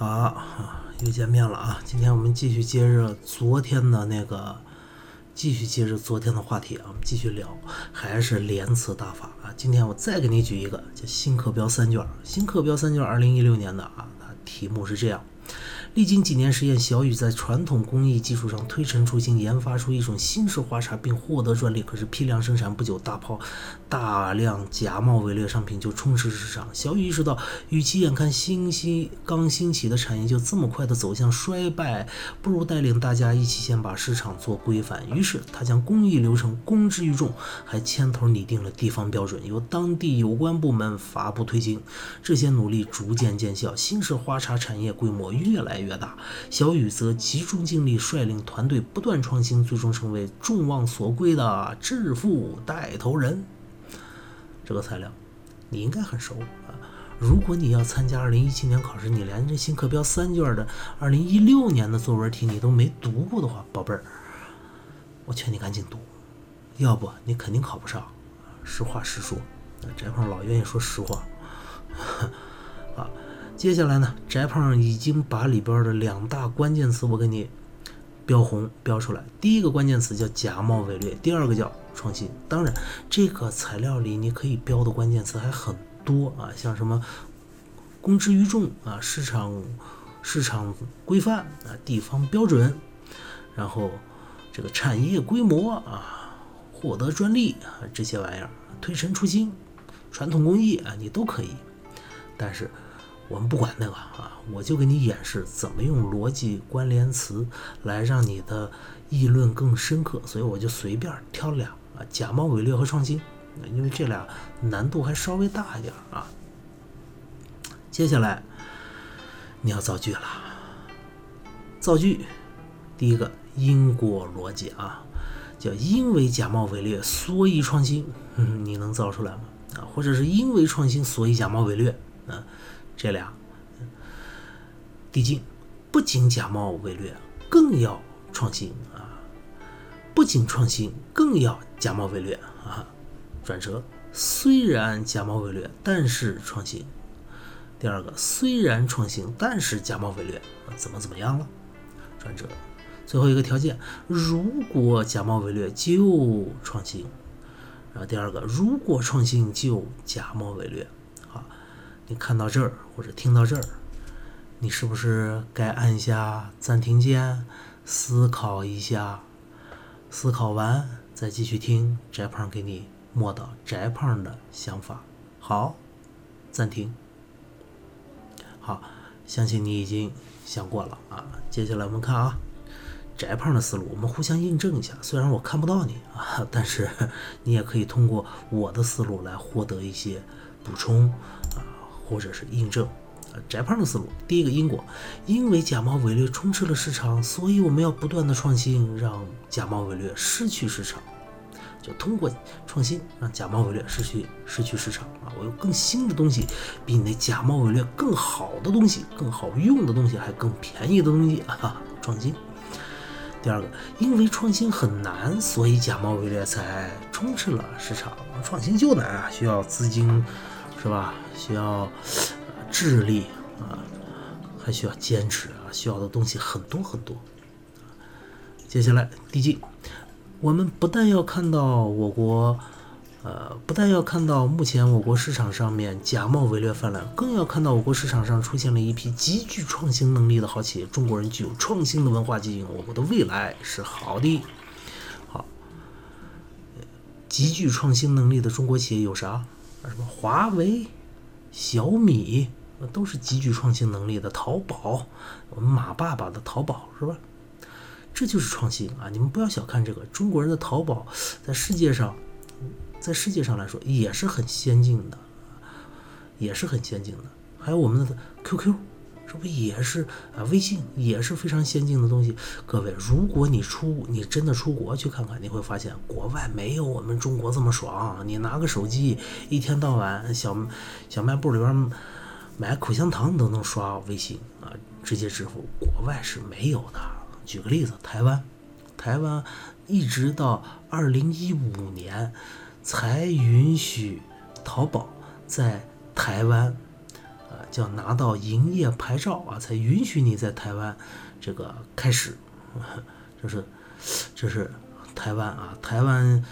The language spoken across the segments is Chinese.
好，又见面了啊！今天我们继续接着昨天的那个，继续接着昨天的话题啊，我们继续聊，还是连词大法啊。今天我再给你举一个，叫新课标三卷，新课标三卷，二零一六年的啊，题目是这样。历经几年实验，小雨在传统工艺技术上推陈出新，研发出一种新式花茶，并获得专利。可是批量生产不久，大炮大量假冒伪劣商品就充斥市场。小雨意识到，与其眼看新兴刚兴起的产业就这么快的走向衰败，不如带领大家一起先把市场做规范。于是他将工艺流程公之于众，还牵头拟定了地方标准，由当地有关部门发布推行。这些努力逐渐见效，新式花茶产业规模越来越。越大，小雨则集中精力率领团队不断创新，最终成为众望所归的致富带头人。这个材料你应该很熟啊！如果你要参加2017年考试，你连这新课标三卷的2016年的作文题你都没读过的话，宝贝儿，我劝你赶紧读，要不你肯定考不上。实话实说，翟胖老愿意说实话。接下来呢，翟胖已经把里边的两大关键词我给你标红标出来。第一个关键词叫假冒伪劣，第二个叫创新。当然，这个材料里你可以标的关键词还很多啊，像什么公之于众啊，市场市场规范啊，地方标准，然后这个产业规模啊，获得专利啊，这些玩意儿推陈出新，传统工艺啊，你都可以。但是。我们不管那个啊，我就给你演示怎么用逻辑关联词来让你的议论更深刻，所以我就随便挑俩啊，假冒伪劣和创新，因为这俩难度还稍微大一点啊。接下来你要造句了，造句，第一个因果逻辑啊，叫因为假冒伪劣所以创新，你能造出来吗？啊，或者是因为创新所以假冒伪劣，啊。这俩递进，不仅假冒伪劣，更要创新啊！不仅创新，更要假冒伪劣啊！转折，虽然假冒伪劣，但是创新。第二个，虽然创新，但是假冒伪劣，怎么怎么样了？转折，最后一个条件，如果假冒伪劣就创新。然后第二个，如果创新就假冒伪劣。你看到这儿或者听到这儿，你是不是该按下暂停键，思考一下？思考完再继续听翟胖给你默叨翟胖的想法。好，暂停。好，相信你已经想过了啊。接下来我们看啊，翟胖的思路，我们互相印证一下。虽然我看不到你啊，但是 你也可以通过我的思路来获得一些补充啊。或者是印证，啊，翟胖的思路，第一个因果，因为假冒伪劣充斥了市场，所以我们要不断的创新，让假冒伪劣失去市场，就通过创新让假冒伪劣失去失去市场啊！我有更新的东西，比你那假冒伪劣更好的东西，更好用的东西，还更便宜的东西 啊！创新。第二个，因为创新很难，所以假冒伪劣才充斥了市场。创新就难啊，需要资金。是吧？需要智力啊，还需要坚持啊，需要的东西很多很多。接下来递进，我们不但要看到我国，呃，不但要看到目前我国市场上面假冒伪劣泛滥，更要看到我国市场上出现了一批极具创新能力的好企业。中国人具有创新的文化基因，我国的未来是好的。好，极具创新能力的中国企业有啥？什么华为、小米，都是极具创新能力的。淘宝，我们马爸爸的淘宝是吧？这就是创新啊！你们不要小看这个，中国人的淘宝在世界上，在世界上来说也是很先进的，也是很先进的。还有我们的 QQ。这不也是啊？微信也是非常先进的东西。各位，如果你出你真的出国去看看，你会发现国外没有我们中国这么爽。你拿个手机，一天到晚小小卖部里边买口香糖都能刷微信啊，直接支付。国外是没有的。举个例子，台湾，台湾一直到二零一五年才允许淘宝在台湾。叫拿到营业牌照啊，才允许你在台湾这个开始。这是这是台湾啊，台湾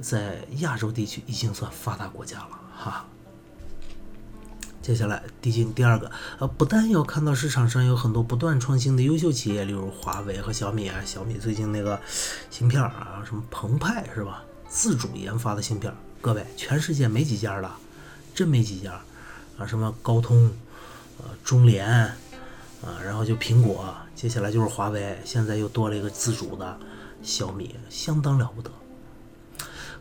在亚洲地区已经算发达国家了哈。接下来递进第二个，呃，不但要看到市场上有很多不断创新的优秀企业，例如华为和小米啊，小米最近那个芯片啊，什么澎湃是吧？自主研发的芯片，各位，全世界没几家了，真没几家啊，什么高通，呃，中联，啊，然后就苹果，接下来就是华为，现在又多了一个自主的小米，相当了不得。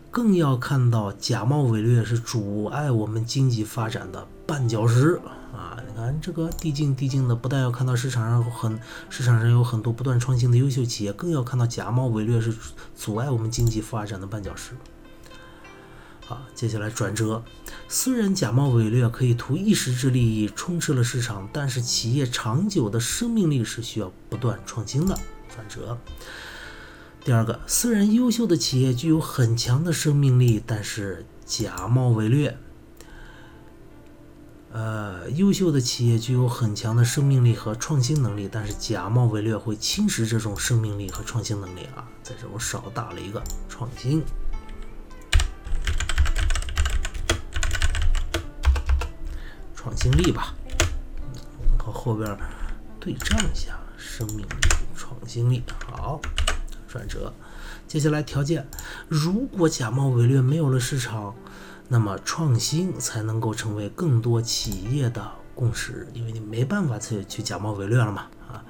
更要看到假冒伪劣是阻碍我们经济发展的绊脚石啊！你看这个递进递进的，不但要看到市场上很市场上有很多不断创新的优秀企业，更要看到假冒伪劣是阻碍我们经济发展的绊脚石。啊，接下来转折，虽然假冒伪劣可以图一时之利益充斥了市场，但是企业长久的生命力是需要不断创新的。转折。第二个，虽然优秀的企业具有很强的生命力，但是假冒伪劣。呃，优秀的企业具有很强的生命力和创新能力，但是假冒伪劣会侵蚀这种生命力和创新能力啊。在这我少打了一个创新，创新力吧，和后边对仗一下，生命力、创新力，好。转折，接下来条件，如果假冒伪劣没有了市场，那么创新才能够成为更多企业的共识，因为你没办法去去假冒伪劣了嘛啊。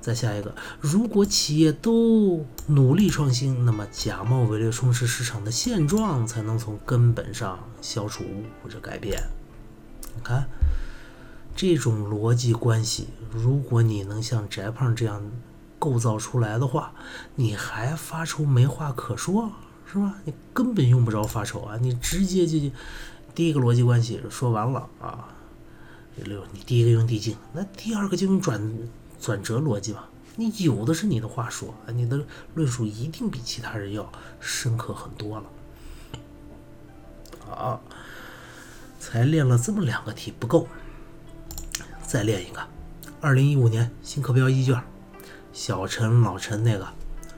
再下一个，如果企业都努力创新，那么假冒伪劣充斥市场的现状才能从根本上消除或者改变。你看这种逻辑关系，如果你能像翟胖这样。构造出来的话，你还发愁没话可说，是吧？你根本用不着发愁啊！你直接就第一个逻辑关系说完了啊，六，你第一个用递进，那第二个就用转转折逻辑吧。你有的是你的话说啊，你的论述一定比其他人要深刻很多了。好，才练了这么两个题不够，再练一个。二零一五年新课标一卷。小陈、老陈那个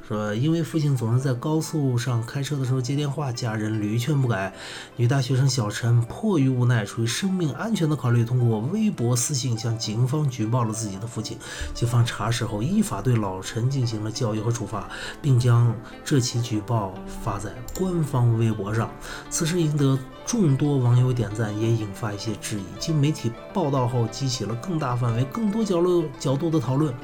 说，因为父亲总是在高速上开车的时候接电话，家人屡劝不改。女大学生小陈迫于无奈，出于生命安全的考虑，通过微博私信向警方举报了自己的父亲。警方查实后，依法对老陈进行了教育和处罚，并将这起举报发在官方微博上。此事赢得众多网友点赞，也引发一些质疑。经媒体报道后，激起了更大范围、更多角落角度的讨论。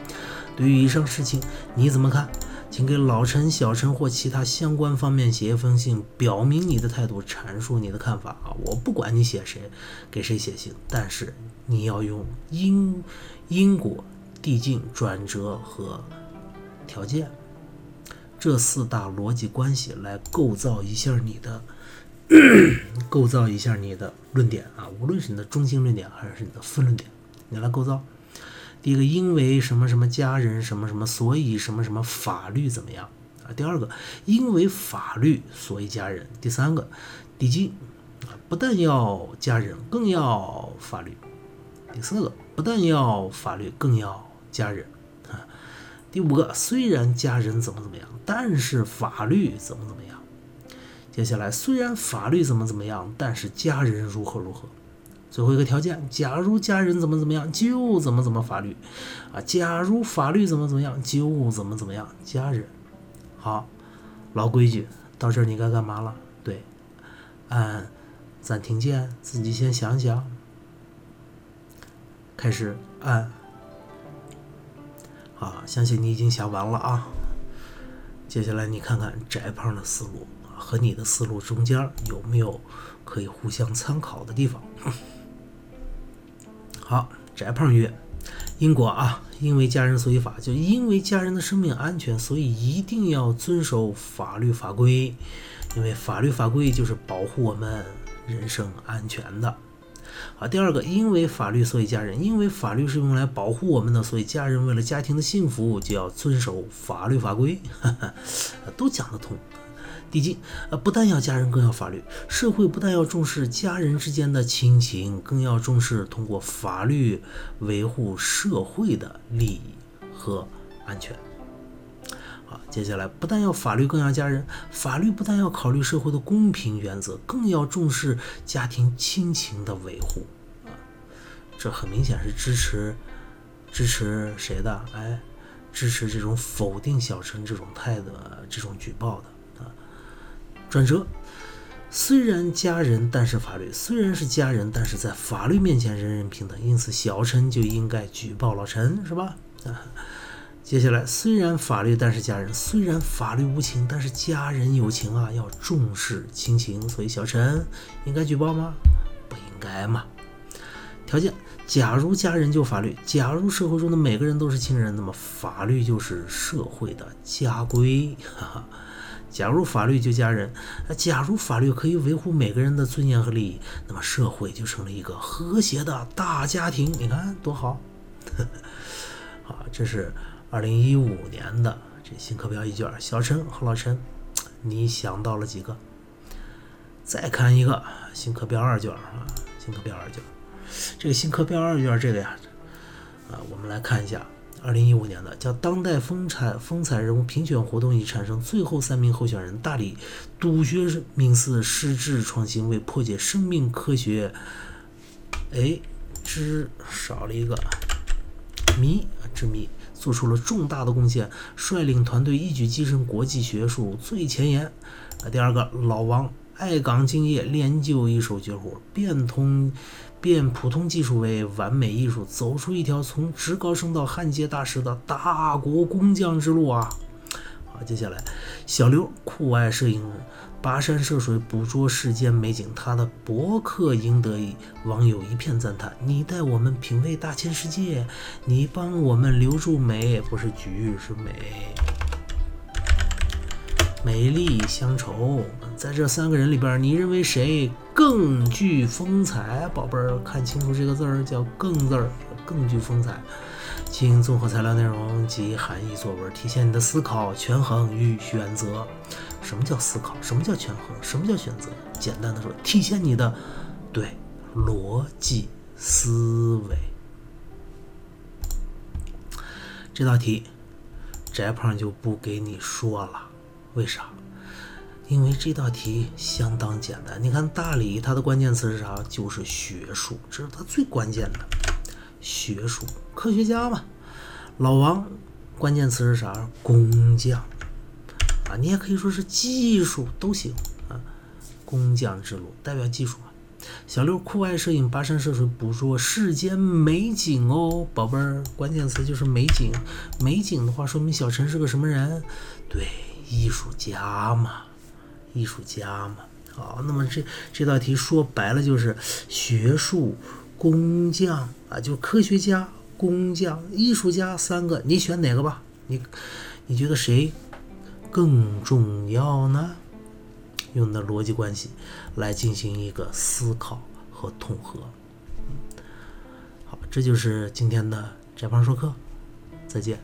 对于以上事情你怎么看？请给老陈、小陈或其他相关方面写一封信，表明你的态度，阐述你的看法啊！我不管你写谁，给谁写信，但是你要用因因果、递进、转折和条件这四大逻辑关系来构造一下你的 构造一下你的论点啊！无论是你的中心论点还是你的分论点，你来构造。第一个，因为什么什么家人什么什么，所以什么什么法律怎么样啊？第二个，因为法律所以家人。第三个，递进啊，不但要家人，更要法律。第四个，不但要法律，更要家人啊。第五个，虽然家人怎么怎么样，但是法律怎么怎么样。接下来，虽然法律怎么怎么样，但是家人如何如何。最后一个条件，假如家人怎么怎么样，就怎么怎么法律，啊，假如法律怎么怎么样，就怎么怎么样家人。好，老规矩，到这儿你该干嘛了？对，按暂停键，自己先想想。开始按。好，相信你已经想完了啊。接下来你看看翟胖的思路和你的思路中间有没有可以互相参考的地方。好，翟胖曰：“因果啊，因为家人所以法，就因为家人的生命安全，所以一定要遵守法律法规。因为法律法规就是保护我们人身安全的。好，第二个，因为法律所以家人，因为法律是用来保护我们的，所以家人为了家庭的幸福就要遵守法律法规，都讲得通。递进，呃，不但要家人，更要法律。社会不但要重视家人之间的亲情，更要重视通过法律维护社会的利益和安全。好，接下来不但要法律，更要家人。法律不但要考虑社会的公平原则，更要重视家庭亲情的维护。啊，这很明显是支持支持谁的？哎，支持这种否定小陈这种态度、这种举报的。转折，虽然家人，但是法律；虽然是家人，但是在法律面前人人平等。因此，小陈就应该举报老陈，是吧？啊。接下来，虽然法律，但是家人；虽然法律无情，但是家人有情啊，要重视亲情。所以，小陈应该举报吗？不应该嘛。条件：假如家人就法律，假如社会中的每个人都是亲人，那么法律就是社会的家规。哈哈。假如法律就家人，假如法律可以维护每个人的尊严和利益，那么社会就成了一个和谐的大家庭。你看多好。好，这是。二零一五年的这新课标一卷，小陈和老陈，你想到了几个？再看一个新课标二卷啊，新课标二卷，这个新课标二卷这个呀，啊，我们来看一下，二零一五年的叫当代风采风采人物评选活动已产生最后三名候选人，大理笃学名寺实质创新为破解生命科学，哎，之少了一个谜之谜。做出了重大的贡献，率领团队一举跻身国际学术最前沿。啊，第二个老王爱岗敬业，练就一手绝活，变通变普通技术为完美艺术，走出一条从职高升到焊接大师的大国工匠之路啊！好，接下来小刘酷爱摄影。跋山涉水捕捉世间美景，他的博客赢得网友一片赞叹。你带我们品味大千世界，你帮我们留住美，不是局是美，美丽乡愁。在这三个人里边，你认为谁更具风采？宝贝儿，看清楚这个字儿，叫“更”字儿，更具风采。请综合材料内容及含义作文，体现你的思考、权衡与选择。什么叫思考？什么叫权衡？什么叫选择？简单的说，体现你的对逻辑思维。这道题，翟胖就不给你说了。为啥？因为这道题相当简单。你看大理，它的关键词是啥？就是学术，这是它最关键的。学术，科学家嘛。老王，关键词是啥？工匠。啊，你也可以说是技术都行啊，工匠之路代表技术嘛。小六酷爱摄影，跋山涉水捕捉世间美景哦，宝贝儿，关键词就是美景。美景的话，说明小陈是个什么人？对，艺术家嘛，艺术家嘛。好，那么这这道题说白了就是学术、工匠啊，就科学家、工匠、艺术家三个，你选哪个吧？你你觉得谁？更重要呢，用的逻辑关系来进行一个思考和统合。好，这就是今天的翟胖说课，再见。